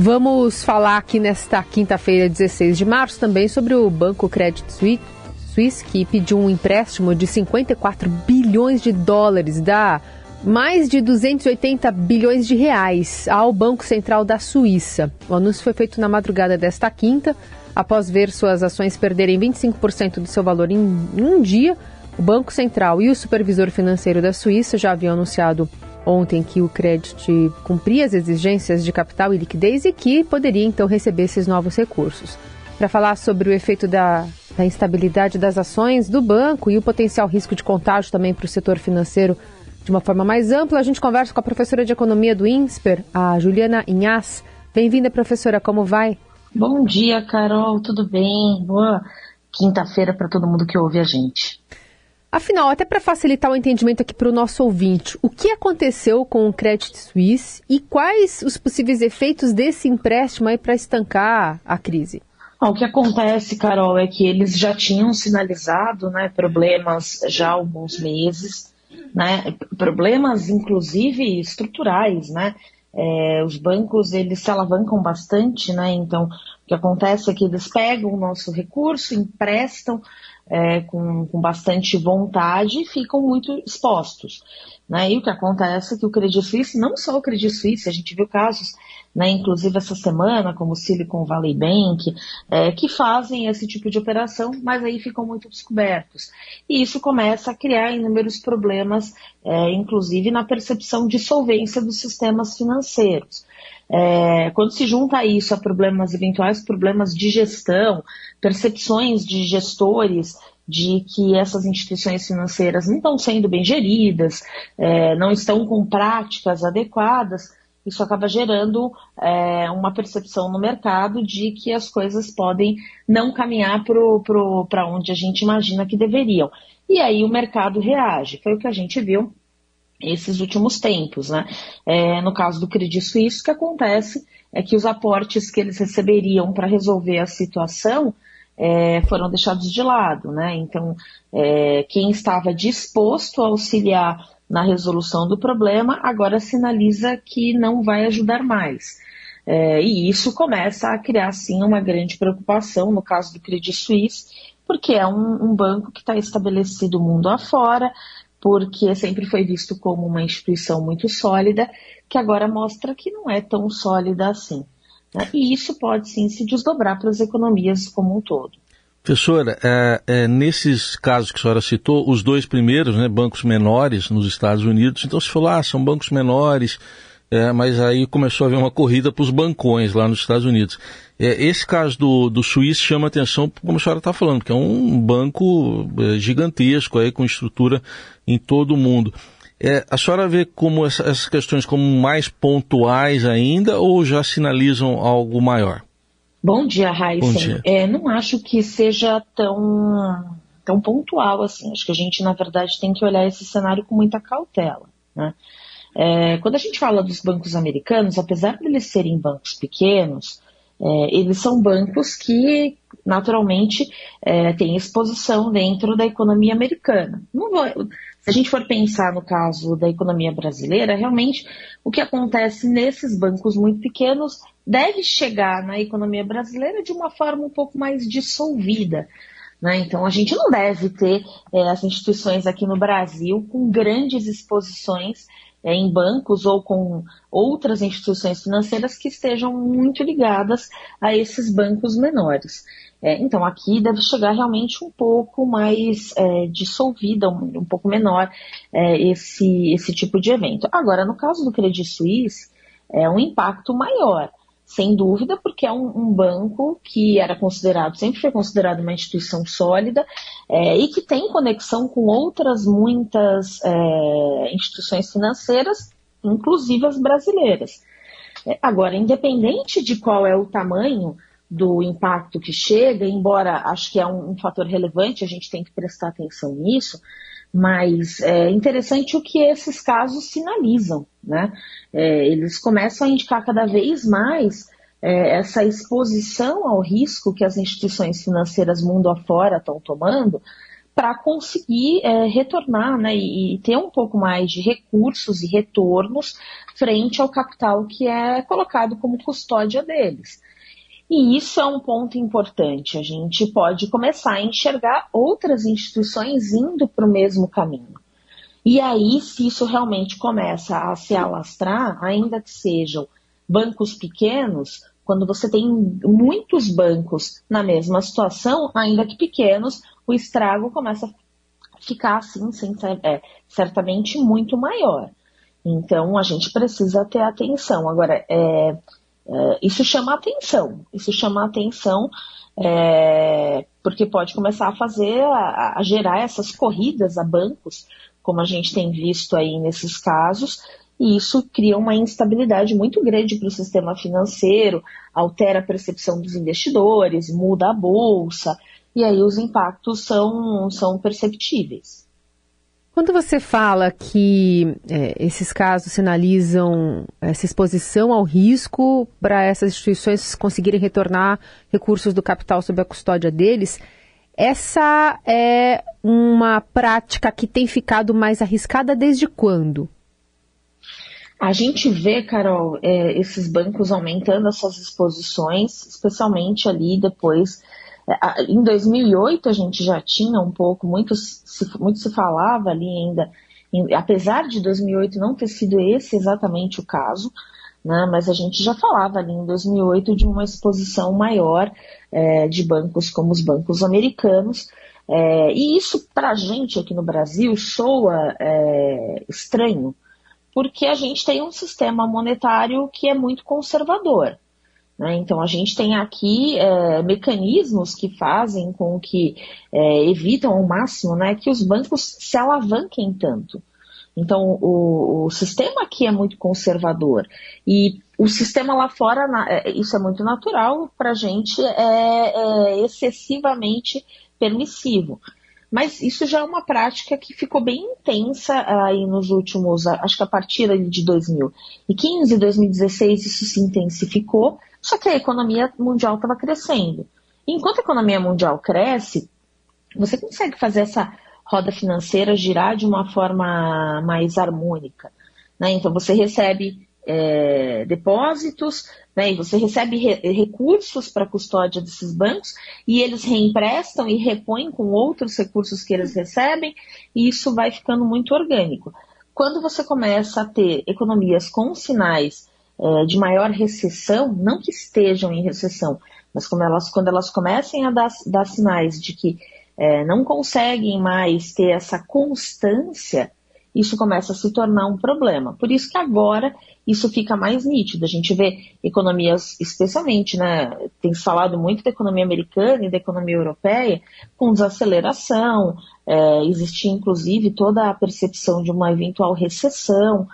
Vamos falar aqui nesta quinta-feira, 16 de março, também sobre o Banco Credit Suisse, que pediu um empréstimo de 54 bilhões de dólares, dá mais de 280 bilhões de reais ao Banco Central da Suíça. O anúncio foi feito na madrugada desta quinta, após ver suas ações perderem 25% do seu valor em um dia. O Banco Central e o Supervisor Financeiro da Suíça já haviam anunciado ontem que o crédito cumpria as exigências de capital e liquidez e que poderia então receber esses novos recursos. Para falar sobre o efeito da, da instabilidade das ações do banco e o potencial risco de contágio também para o setor financeiro de uma forma mais ampla, a gente conversa com a professora de economia do INSPER, a Juliana Inhas. Bem-vinda, professora, como vai? Bom dia, Carol, tudo bem? Boa quinta-feira para todo mundo que ouve a gente. Afinal, até para facilitar o entendimento aqui para o nosso ouvinte, o que aconteceu com o Credit Suisse e quais os possíveis efeitos desse empréstimo aí para estancar a crise? o que acontece, Carol, é que eles já tinham sinalizado né, problemas já há alguns meses, né, problemas inclusive estruturais, né? É, os bancos eles se alavancam bastante, né? Então, o que acontece é que eles pegam o nosso recurso, emprestam é, com, com bastante vontade ficam muito expostos. Né? E o que acontece é que o Credit Suisse, não só o Credit Suisse, a gente viu casos, né, inclusive essa semana, como o Silicon Valley Bank, é, que fazem esse tipo de operação, mas aí ficam muito descobertos. E isso começa a criar inúmeros problemas, é, inclusive na percepção de solvência dos sistemas financeiros. É, quando se junta isso a problemas eventuais, problemas de gestão, percepções de gestores de que essas instituições financeiras não estão sendo bem geridas, é, não estão com práticas adequadas, isso acaba gerando é, uma percepção no mercado de que as coisas podem não caminhar para onde a gente imagina que deveriam. E aí o mercado reage. Foi o que a gente viu esses últimos tempos. Né? É, no caso do Credit Suisse, o que acontece é que os aportes que eles receberiam para resolver a situação é, foram deixados de lado. Né? Então, é, quem estava disposto a auxiliar na resolução do problema agora sinaliza que não vai ajudar mais. É, e isso começa a criar, sim, uma grande preocupação no caso do Credit Suisse, porque é um, um banco que está estabelecido mundo afora, porque sempre foi visto como uma instituição muito sólida, que agora mostra que não é tão sólida assim. Né? E isso pode sim se desdobrar para as economias como um todo. Professora, é, é, nesses casos que a senhora citou, os dois primeiros, né, bancos menores nos Estados Unidos, então se falou, ah, são bancos menores, é, mas aí começou a haver uma corrida para os bancões lá nos Estados Unidos. É, esse caso do, do Suíça chama atenção, como a senhora está falando, que é um banco é, gigantesco aí, com estrutura em todo o mundo. É, a senhora vê como essa, essas questões como mais pontuais ainda ou já sinalizam algo maior? Bom dia, Raíssa. É, não acho que seja tão, tão pontual assim. Acho que a gente, na verdade, tem que olhar esse cenário com muita cautela. Né? É, quando a gente fala dos bancos americanos, apesar de eles serem bancos pequenos, é, eles são bancos que, naturalmente, é, têm exposição dentro da economia americana. Vou, se a gente for pensar no caso da economia brasileira, realmente o que acontece nesses bancos muito pequenos deve chegar na economia brasileira de uma forma um pouco mais dissolvida. Né? Então, a gente não deve ter é, as instituições aqui no Brasil com grandes exposições é, em bancos ou com outras instituições financeiras que estejam muito ligadas a esses bancos menores. É, então, aqui deve chegar realmente um pouco mais é, dissolvida, um, um, pouco menor é, esse, esse tipo de evento. Agora, no caso do Credit Suisse, é um impacto maior sem dúvida, porque é um, um, banco que era considerado, sempre foi considerado uma instituição sólida é, e que tem conexão com outras muitas é, instituições financeiras, inclusive as brasileiras. É, agora, independente de qual é o tamanho do impacto que chega, embora acho que é um, um fator relevante, a gente tem que prestar atenção nisso, mas é interessante o que esses casos sinalizam, né? É, eles começam a indicar cada vez mais é, essa exposição ao risco que as instituições financeiras mundo afora estão tomando para conseguir é, retornar né, e, e, ter um pouco mais de recursos e retornos frente ao capital que é colocado como custódia deles. E isso é um ponto importante. A gente pode começar a enxergar outras instituições indo para o mesmo caminho. E aí, se isso realmente começa a se alastrar, ainda que sejam bancos pequenos, quando você tem muitos bancos na mesma situação, ainda que pequenos, o estrago começa a ficar assim, sem, é, certamente muito maior. Então a gente precisa ter atenção. Agora, é, é, isso chama atenção. Isso chama atenção é, porque pode começar a fazer, a, a gerar essas corridas a bancos, como a gente tem visto aí nesses casos, e isso cria uma instabilidade muito grande para o sistema financeiro, altera a percepção dos investidores, muda a bolsa, e aí os impactos são, são perceptíveis. Quando você fala que é, esses casos sinalizam essa exposição ao risco para essas instituições conseguirem retornar recursos do capital sob a custódia deles, essa é uma prática que tem ficado mais arriscada desde quando? A gente vê, Carol, é, esses bancos aumentando as suas exposições, especialmente ali depois. Em 2008 a gente já tinha um pouco, muito se, muito se falava ali ainda, em, apesar de 2008 não ter sido esse exatamente o caso, né, mas a gente já falava ali em 2008 de uma exposição maior é, de bancos como os bancos americanos, é, e isso para a gente aqui no Brasil soa é, estranho, porque a gente tem um sistema monetário que é muito conservador. Né? Então, a gente tem aqui é, mecanismos que fazem com que é, evitam ao máximo né, que os bancos se alavanquem tanto. Então, o, o, sistema aqui é muito conservador. E o sistema lá fora, é, isso é muito natural, para a gente é, é excessivamente permissivo. Mas isso já é uma prática que ficou bem intensa aí nos últimos, acho que a partir de 2015, 2016 isso se intensificou, só que a economia mundial estava crescendo. Enquanto a economia mundial cresce, você consegue fazer essa roda financeira girar de uma forma mais harmônica. Né? Então você recebe é, depósitos, né, e você recebe re recursos para custódia desses bancos e eles reemprestam e repõem com outros recursos que eles recebem e isso vai ficando muito orgânico. Quando você começa a ter economias com sinais é, de maior recessão, não que estejam em recessão, mas quando elas, quando elas comecem a dar, dar sinais de que é, não conseguem mais ter essa constância, isso começa a se tornar um problema. Por isso que agora isso fica mais nítido. A gente vê economias, especialmente, né, tem falado muito da economia americana e da economia europeia, com desaceleração, é, existia inclusive toda a percepção de uma eventual recessão,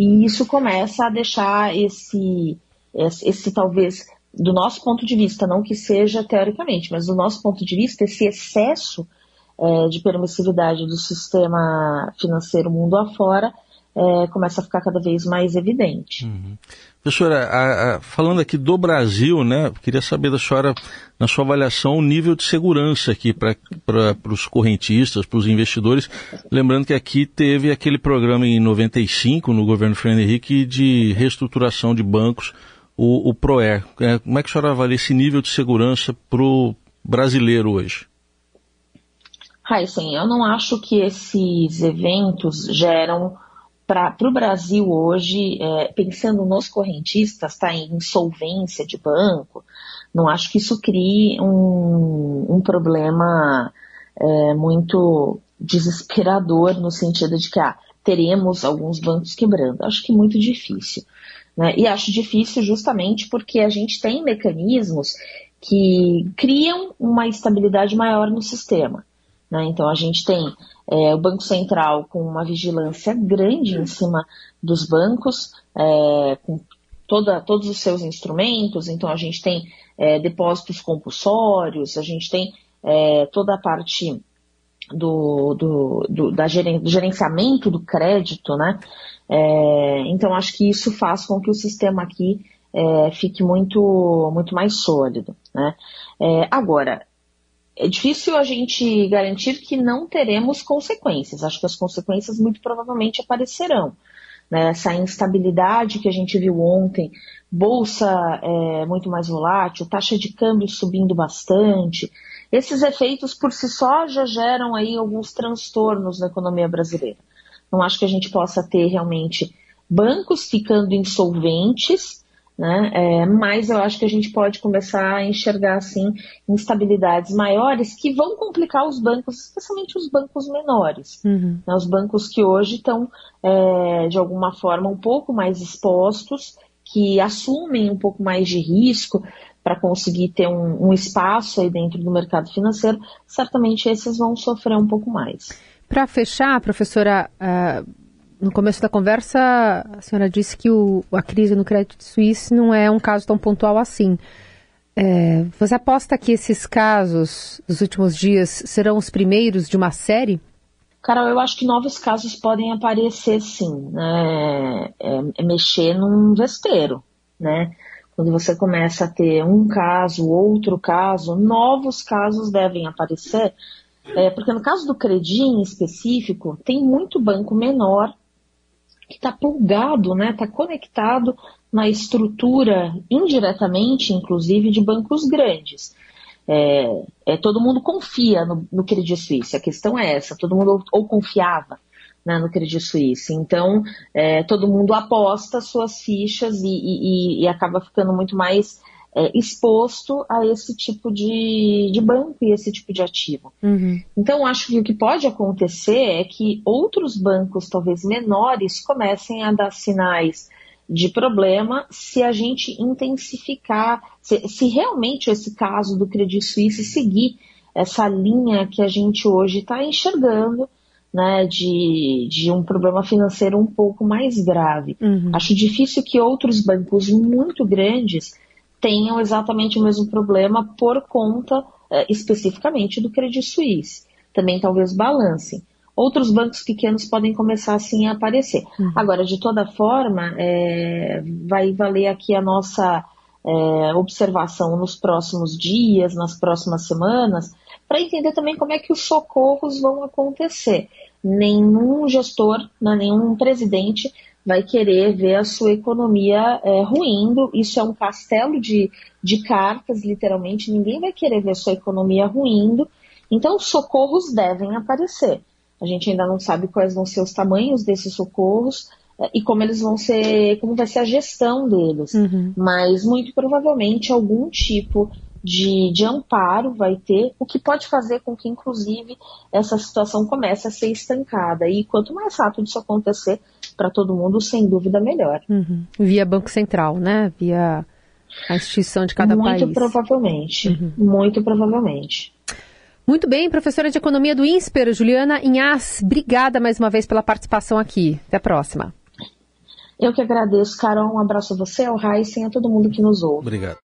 e isso começa a deixar esse, esse, esse talvez, do nosso ponto de vista, não que seja teoricamente, mas do nosso ponto de vista, esse excesso é, de permissividade do sistema financeiro mundo afora é, começa a ficar cada vez mais evidente. Uhum. Professora, a, a, falando aqui do Brasil, né, queria saber da senhora, na sua avaliação, o nível de segurança aqui para os correntistas, para os investidores. Lembrando que aqui teve aquele programa em 95, no governo Fernando Henrique, de reestruturação de bancos, o, o PROER. É, como é que a senhora avalia esse nível de segurança para o brasileiro hoje? Heisen, eu não acho que esses eventos geram para o Brasil hoje, é, pensando nos correntistas, tá, em insolvência de banco, não acho que isso crie um, um problema é, muito desesperador no sentido de que ah, teremos alguns bancos quebrando. Acho que muito difícil. Né? E acho difícil justamente porque a gente tem mecanismos que criam uma estabilidade maior no sistema. Né? Então a gente tem é, o Banco Central com uma vigilância grande em cima dos bancos, é, com toda, todos os seus instrumentos, então a gente tem é, depósitos compulsórios, a gente tem é, toda a parte do, do, do, da geren, do gerenciamento do crédito, né? É, então acho que isso faz com que o sistema aqui é, fique muito, muito mais sólido. Né? agora, é difícil a gente garantir que não teremos consequências. Acho que as consequências muito provavelmente aparecerão. Né? Essa instabilidade que a gente viu ontem, bolsa é, muito mais volátil, taxa de câmbio subindo bastante, esses efeitos por si só já geram aí alguns transtornos na economia brasileira. Não acho que a gente possa ter realmente bancos ficando insolventes né? É, mas eu acho que a gente pode começar a enxergar assim instabilidades maiores que vão complicar os bancos, especialmente os bancos menores, uhum. né? os bancos que hoje estão é, de alguma forma um pouco mais expostos, que assumem um pouco mais de risco para conseguir ter um, um espaço aí dentro do mercado financeiro, certamente esses vão sofrer um pouco mais. Para fechar, professora, uh, no começo da conversa, a senhora disse que o, a crise no Credit Suisse não é um caso tão pontual assim. É, você aposta que esses casos dos últimos dias serão os primeiros de uma série? Carol, eu acho que novos casos podem aparecer sim. Né? É, é mexer num vespeiro, né? Quando você começa a ter um caso, outro caso, novos casos devem aparecer. É, porque no caso do Credi em específico, tem muito banco menor que está plugado, né, está conectado na estrutura, indiretamente, inclusive, de bancos grandes. É, é, todo mundo confia no, no Credit Suisse, a questão é essa, todo mundo ou, ou confiava né, no Credit Suisse. Então, é, todo mundo aposta suas fichas e, e, e acaba ficando muito mais é, exposto a esse tipo de, de banco e esse tipo de ativo. Uhum. Então, acho que o que pode acontecer é que outros bancos, talvez menores, comecem a dar sinais de problema se a gente intensificar, se, se realmente esse caso do Credit Suisse seguir essa linha que a gente hoje está enxergando, né, de, de um problema financeiro um pouco mais grave. Uhum. Acho difícil que outros bancos muito grandes tenham exatamente o mesmo problema por conta é, especificamente do Credit Suisse. Também talvez balancem. Outros bancos pequenos podem começar assim a aparecer. Uhum. Agora, de toda forma, é, vai valer aqui a nossa é, observação nos próximos dias, nas próximas semanas, para entender também como é que os socorros vão acontecer. Nenhum gestor, né, nenhum presidente vai querer ver a sua economia é, ruindo. Isso é um castelo de, de cartas, literalmente. Ninguém vai querer ver a sua economia ruindo. Então, socorros devem aparecer. A gente ainda não sabe quais vão ser os tamanhos desses socorros é, e como eles vão ser, como vai ser a gestão deles. Uhum. Mas muito provavelmente algum tipo de, de amparo vai ter, o que pode fazer com que, inclusive, essa situação comece a ser estancada. E quanto mais rápido isso acontecer para todo mundo, sem dúvida, melhor. Uhum. Via Banco Central, né? Via a instituição de cada muito país. Muito provavelmente. Uhum. Muito provavelmente. Muito bem, professora de Economia do INSPER, Juliana Inhas, obrigada mais uma vez pela participação aqui. Até a próxima. Eu que agradeço, Carol. Um abraço a você, ao Heisen e a todo mundo que nos ouve. Obrigado.